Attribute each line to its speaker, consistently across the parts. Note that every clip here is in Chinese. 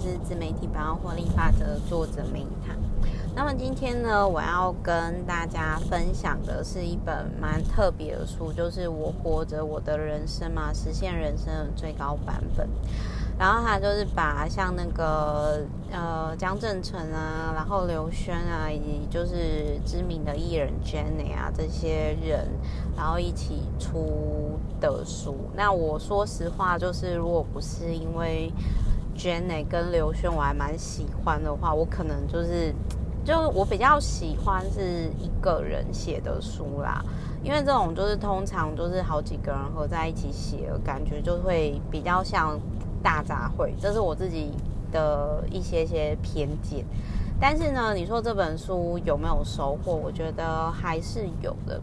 Speaker 1: 是自媒体百万获利法则作者梅塔。那么今天呢，我要跟大家分享的是一本蛮特别的书，就是《我活着我的人生嘛，实现人生的最高版本》。然后他就是把像那个呃江振成啊，然后刘轩啊，以及就是知名的艺人 Jenny 啊这些人，然后一起出的书。那我说实话，就是如果不是因为 Jenny 跟刘轩我还蛮喜欢的话，我可能就是。就我比较喜欢是一个人写的书啦，因为这种就是通常就是好几个人合在一起写，感觉就会比较像大杂烩，这是我自己的一些些偏见。但是呢，你说这本书有没有收获？我觉得还是有的。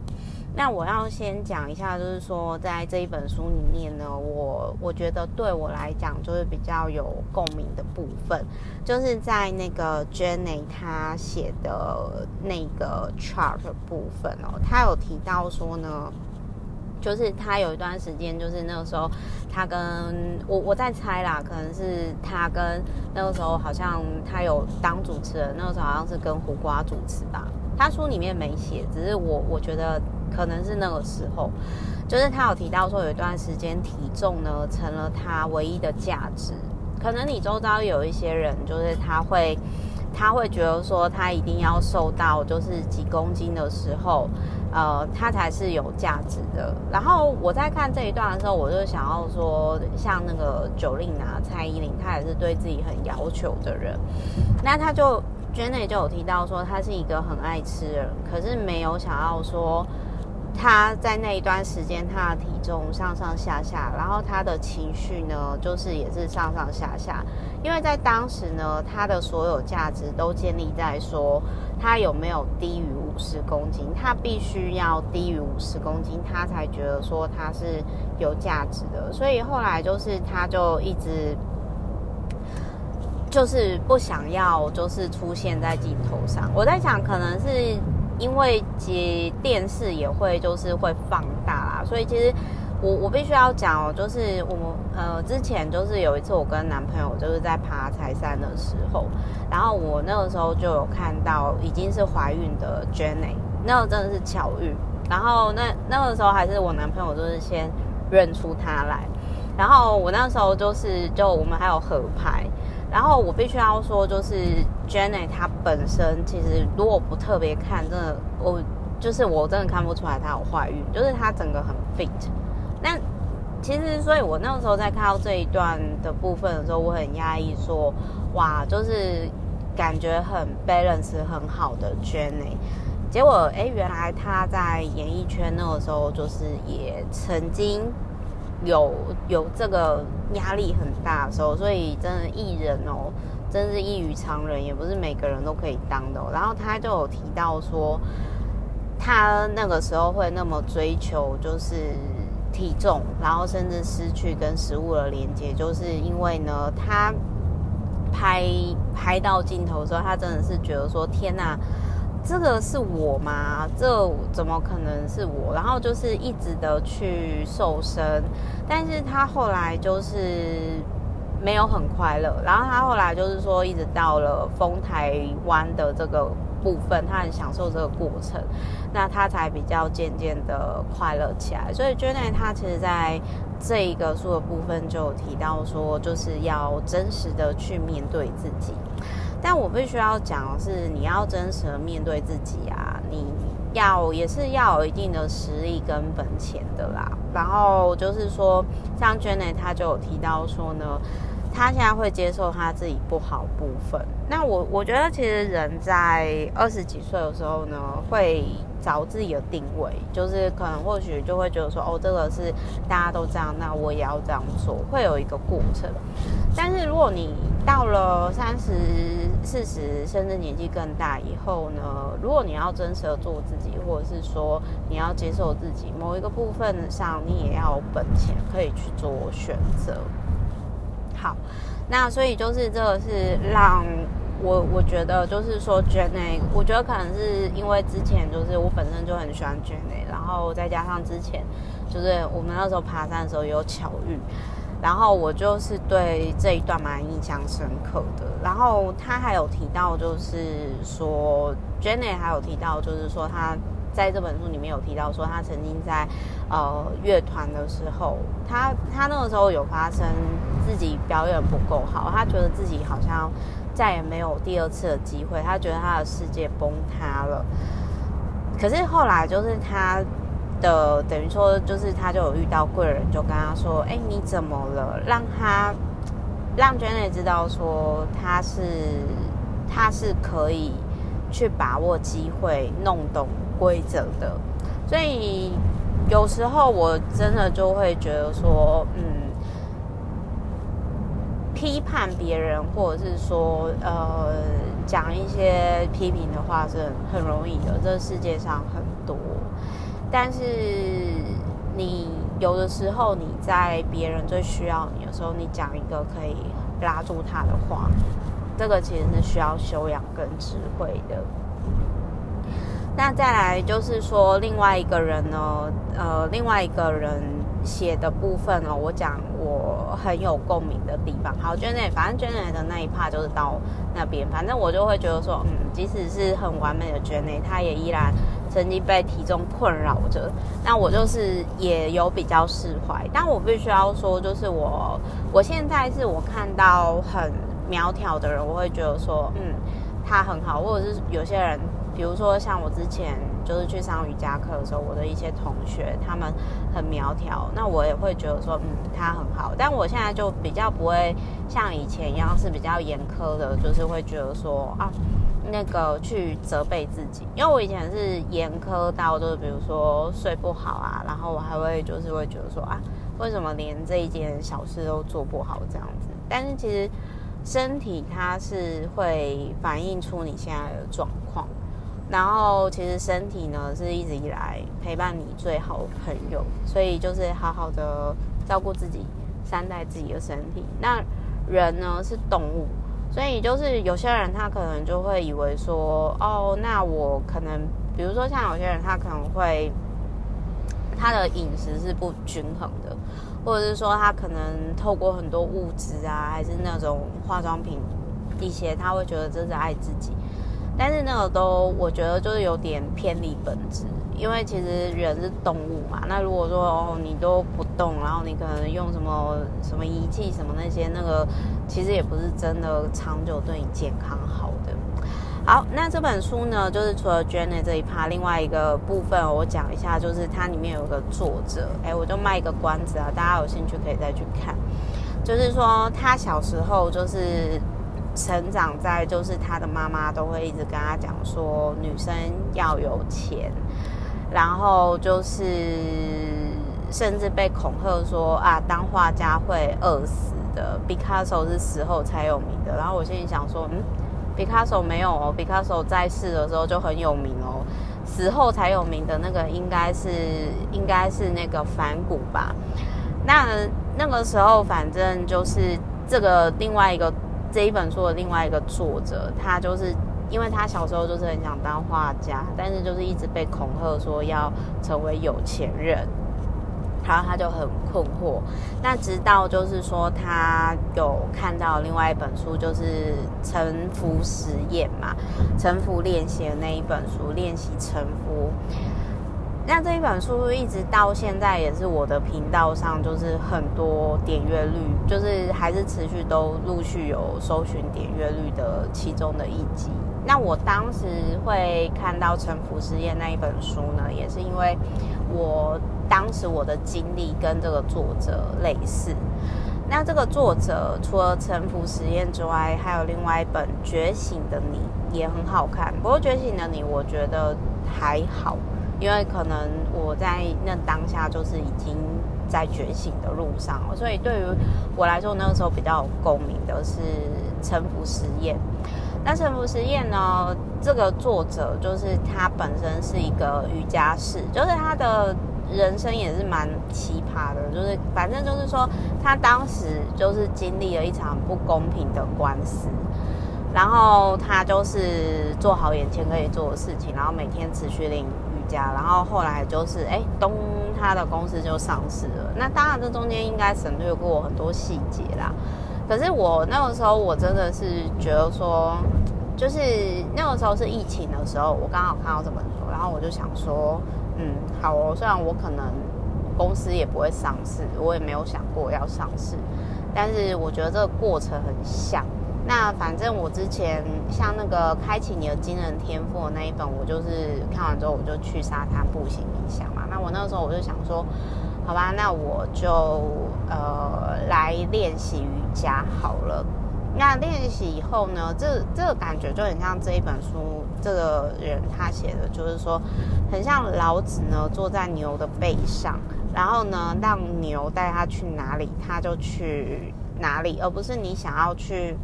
Speaker 1: 那我要先讲一下，就是说，在这一本书里面呢，我我觉得对我来讲就是比较有共鸣的部分，就是在那个 Jenny 她写的那个 chart 部分哦，她有提到说呢，就是她有一段时间，就是那个时候，她跟我我在猜啦，可能是她跟那个时候好像她有当主持人，那个时候好像是跟胡瓜主持吧，她书里面没写，只是我我觉得。可能是那个时候，就是他有提到说，有一段时间体重呢成了他唯一的价值。可能你周遭有一些人，就是他会，他会觉得说，他一定要瘦到就是几公斤的时候，呃，他才是有价值的。然后我在看这一段的时候，我就想要说，像那个九令拿，蔡依林，她也是对自己很要求的人。那他就 Jenny 就有提到说，他是一个很爱吃的人，可是没有想要说。他在那一段时间，他的体重上上下下，然后他的情绪呢，就是也是上上下下。因为在当时呢，他的所有价值都建立在说他有没有低于五十公斤，他必须要低于五十公斤，他才觉得说他是有价值的。所以后来就是他就一直就是不想要，就是出现在镜头上。我在想，可能是。因为接电视也会就是会放大啦，所以其实我我必须要讲哦，就是我们呃之前就是有一次我跟男朋友就是在爬柴山的时候，然后我那个时候就有看到已经是怀孕的 Jenny，那个真的是巧遇，然后那那个时候还是我男朋友就是先认出她来，然后我那时候就是就我们还有合拍。然后我必须要说，就是 Jenny 她本身其实如果不特别看，真的我就是我真的看不出来她有怀孕，就是她整个很 fit。那其实，所以我那个时候在看到这一段的部分的时候，我很压抑，说哇，就是感觉很 balance 很好的 Jenny。结果哎，原来她在演艺圈那个时候，就是也曾经。有有这个压力很大的时候，所以真的艺人哦，真是异于常人，也不是每个人都可以当的。然后他就有提到说，他那个时候会那么追求就是体重，然后甚至失去跟食物的连接，就是因为呢，他拍拍到镜头的时候，他真的是觉得说，天哪！这个是我吗？这怎么可能是我？然后就是一直的去瘦身，但是他后来就是没有很快乐。然后他后来就是说，一直到了丰台湾的这个部分，他很享受这个过程，那他才比较渐渐的快乐起来。所以 j e n n 他其实在这一个书的部分就有提到说，就是要真实的去面对自己。但我必须要讲的是，你要真实的面对自己啊，你要也是要有一定的实力跟本钱的啦。然后就是说，像 Jenny 她就有提到说呢，她现在会接受她自己不好部分。那我我觉得其实人在二十几岁的时候呢，会找自己的定位，就是可能或许就会觉得说，哦，这个是大家都这样，那我也要这样做，会有一个过程。但是如果你到了三十、四十，甚至年纪更大以后呢，如果你要真实的做自己，或者是说你要接受自己某一个部分上，你也要有本钱可以去做选择。好，那所以就是这个是让我我觉得就是说 Jenny，我觉得可能是因为之前就是我本身就很喜欢 Jenny，然后再加上之前就是我们那时候爬山的时候有巧遇。然后我就是对这一段蛮印象深刻的。然后他还有提到，就是说 Jenny 还有提到，就是说他在这本书里面有提到说，他曾经在呃乐团的时候，他他那个时候有发生自己表演不够好，他觉得自己好像再也没有第二次的机会，他觉得他的世界崩塌了。可是后来就是他。的等于说，就是他就有遇到贵人，就跟他说：“哎，你怎么了？”让他让 Jane 知道说他是他是可以去把握机会、弄懂规则的。所以有时候我真的就会觉得说，嗯，批判别人或者是说呃讲一些批评的话是很容易的，这世界上很多。但是你有的时候，你在别人最需要你的时候，你讲一个可以拉住他的话，这个其实是需要修养跟智慧的。那再来就是说，另外一个人呢，呃，另外一个人写的部分哦，我讲我很有共鸣的地方。好，Janet，反正 Janet 的那一 part 就是到那边，反正我就会觉得说，嗯，即使是很完美的 Janet，他也依然。曾经被体重困扰着，那我就是也有比较释怀，但我必须要说，就是我我现在是我看到很苗条的人，我会觉得说，嗯，他很好，或者是有些人，比如说像我之前就是去上瑜伽课的时候，我的一些同学他们很苗条，那我也会觉得说，嗯，他很好，但我现在就比较不会像以前一样是比较严苛的，就是会觉得说啊。那个去责备自己，因为我以前是严苛到，就是比如说睡不好啊，然后我还会就是会觉得说啊，为什么连这一件小事都做不好这样子？但是其实身体它是会反映出你现在的状况，然后其实身体呢是一直以来陪伴你最好的朋友，所以就是好好的照顾自己，善待自己的身体。那人呢是动物。所以就是有些人他可能就会以为说，哦，那我可能，比如说像有些人他可能会，他的饮食是不均衡的，或者是说他可能透过很多物质啊，还是那种化妆品一些，他会觉得这是爱自己。但是那个都，我觉得就是有点偏离本质，因为其实人是动物嘛。那如果说哦，你都不动，然后你可能用什么什么仪器什么那些，那个其实也不是真的长久对你健康好的。好，那这本书呢，就是除了 Jenny 这一趴，另外一个部分我讲一下，就是它里面有个作者，哎，我就卖一个关子啊，大家有兴趣可以再去看。就是说他小时候就是。成长在就是他的妈妈都会一直跟他讲说，女生要有钱，然后就是甚至被恐吓说啊，当画家会饿死的。毕卡索是死后才有名的，然后我心里想说，嗯，毕卡索没有哦，毕卡索在世的时候就很有名哦，死后才有名的那个应该是应该是那个梵谷吧？那那个时候反正就是这个另外一个。这一本书的另外一个作者，他就是因为他小时候就是很想当画家，但是就是一直被恐吓说要成为有钱人，然后他就很困惑。那直到就是说他有看到另外一本书，就是臣服实验嘛，臣服练习的那一本书，练习臣服。那这一本书一直到现在也是我的频道上，就是很多点阅率，就是还是持续都陆续有搜寻点阅率的其中的一集。那我当时会看到《臣服实验》那一本书呢，也是因为我当时我的经历跟这个作者类似。那这个作者除了《臣服实验》之外，还有另外一本《觉醒的你》也很好看。不过《觉醒的你》我觉得还好。因为可能我在那当下就是已经在觉醒的路上，所以对于我来说，那个时候比较有共鸣的是《沉浮实验》。那《沉浮实验》呢，这个作者就是他本身是一个瑜伽士，就是他的人生也是蛮奇葩的，就是反正就是说他当时就是经历了一场不公平的官司，然后他就是做好眼前可以做的事情，然后每天持续练。家，然后后来就是哎，东他的公司就上市了。那当然这中间应该省略过很多细节啦。可是我那个时候我真的是觉得说，就是那个时候是疫情的时候，我刚好看到这本书，然后我就想说，嗯，好哦，虽然我可能公司也不会上市，我也没有想过要上市，但是我觉得这个过程很像。那反正我之前像那个开启你的惊人天赋的那一本，我就是看完之后我就去沙滩步行冥想嘛。那我那时候我就想说，好吧，那我就呃来练习瑜伽好了。那练习以后呢，这这个感觉就很像这一本书这个人他写的，就是说很像老子呢坐在牛的背上，然后呢让牛带他去哪里他就去哪里，而不是你想要去。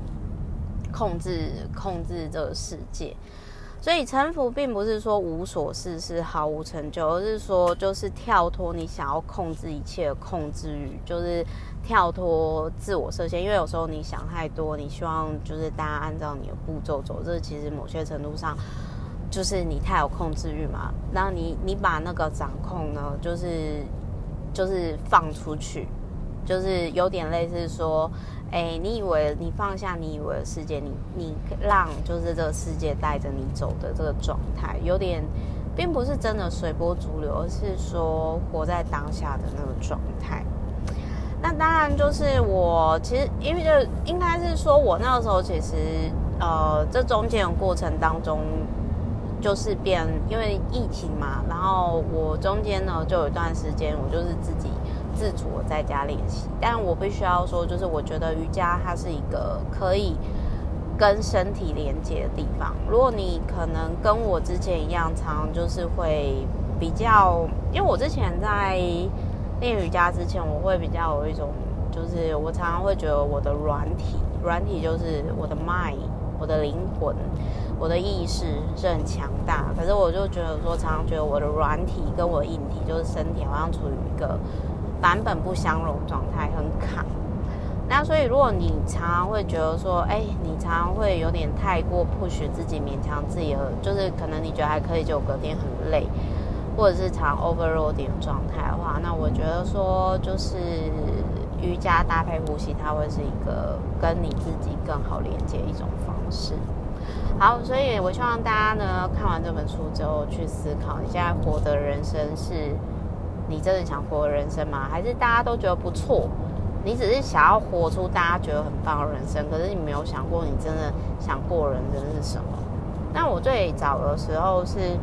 Speaker 1: 控制控制这个世界，所以臣服并不是说无所事事、毫无成就，而是说就是跳脱你想要控制一切的控制欲，就是跳脱自我设限。因为有时候你想太多，你希望就是大家按照你的步骤走，这其实某些程度上就是你太有控制欲嘛。那你你把那个掌控呢，就是就是放出去，就是有点类似说。哎，你以为你放下你以为的世界，你你让就是这个世界带着你走的这个状态，有点并不是真的随波逐流，而是说活在当下的那个状态。那当然就是我其实因为就应该是说我那个时候其实呃这中间的过程当中就是变因为疫情嘛，然后我中间呢就有一段时间我就是自己。自主在家练习，但我必须要说，就是我觉得瑜伽它是一个可以跟身体连接的地方。如果你可能跟我之前一样，常常就是会比较，因为我之前在练瑜伽之前，我会比较有一种，就是我常常会觉得我的软体，软体就是我的 mind，我的灵魂，我的意识是很强大。可是我就觉得说，常常觉得我的软体跟我的硬体，就是身体，好像处于一个。版本不相容状态很卡，那所以如果你常常会觉得说，哎，你常常会有点太过 push 自己，勉强自己，就是可能你觉得还可以，就隔天很累，或者是常 overloading 状态的话，那我觉得说就是瑜伽搭配呼吸，它会是一个跟你自己更好连接一种方式。好，所以我希望大家呢看完这本书之后去思考，你现在活的人生是。你真的想活人生吗？还是大家都觉得不错？你只是想要活出大家觉得很棒的人生，可是你没有想过你真的想过人生是什么？那我最早的时候是，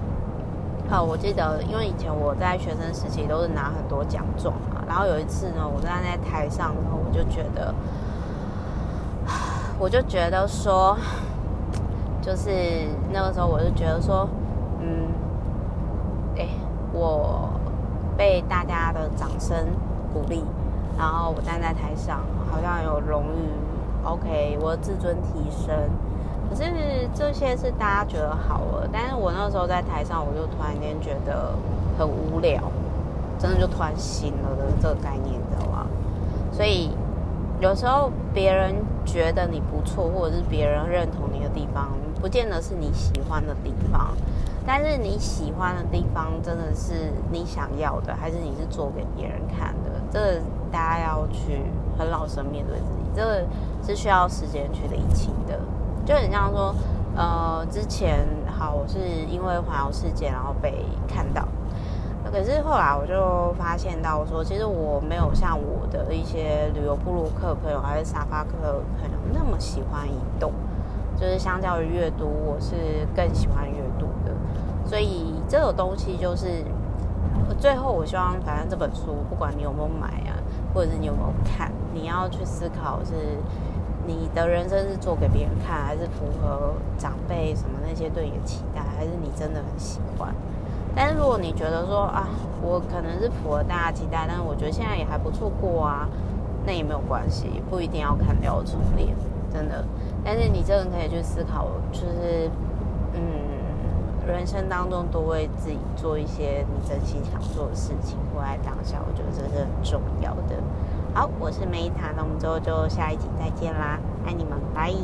Speaker 1: 呃，我记得，因为以前我在学生时期都是拿很多奖状嘛，然后有一次呢，我站在台上，然后我就觉得，我就觉得说，就是那个时候我就觉得说，嗯，哎，我。被大家的掌声鼓励，然后我站在台上，好像有荣誉。OK，我的自尊提升。可是这些是大家觉得好了，但是我那时候在台上，我就突然间觉得很无聊，真的就突然醒了的这个概念，你知道吗？所以有时候别人觉得你不错，或者是别人认同你的地方，不见得是你喜欢的地方。但是你喜欢的地方真的是你想要的，还是你是做给别人看的？这个大家要去很老实面对自己，这个是需要时间去理清的。就很像说，呃，之前好，我是因为环游世界然后被看到，可是后来我就发现到说，其实我没有像我的一些旅游布鲁克朋友还是沙发客朋友那么喜欢移动，就是相较于阅读，我是更喜欢阅读。所以这种东西就是，最后我希望，反正这本书不管你有没有买啊，或者是你有没有看，你要去思考是，你的人生是做给别人看，还是符合长辈什么那些对你的期待，还是你真的很喜欢？但是如果你觉得说啊，我可能是符合大家期待，但是我觉得现在也还不错过啊，那也没有关系，不一定要看掉初恋，真的。但是你真的可以去思考，就是。人生当中多为自己做一些你真心想做的事情，活在当下，我觉得这是很重要的。好，我是梅塔，那我们之后就下一集再见啦，爱你们，拜。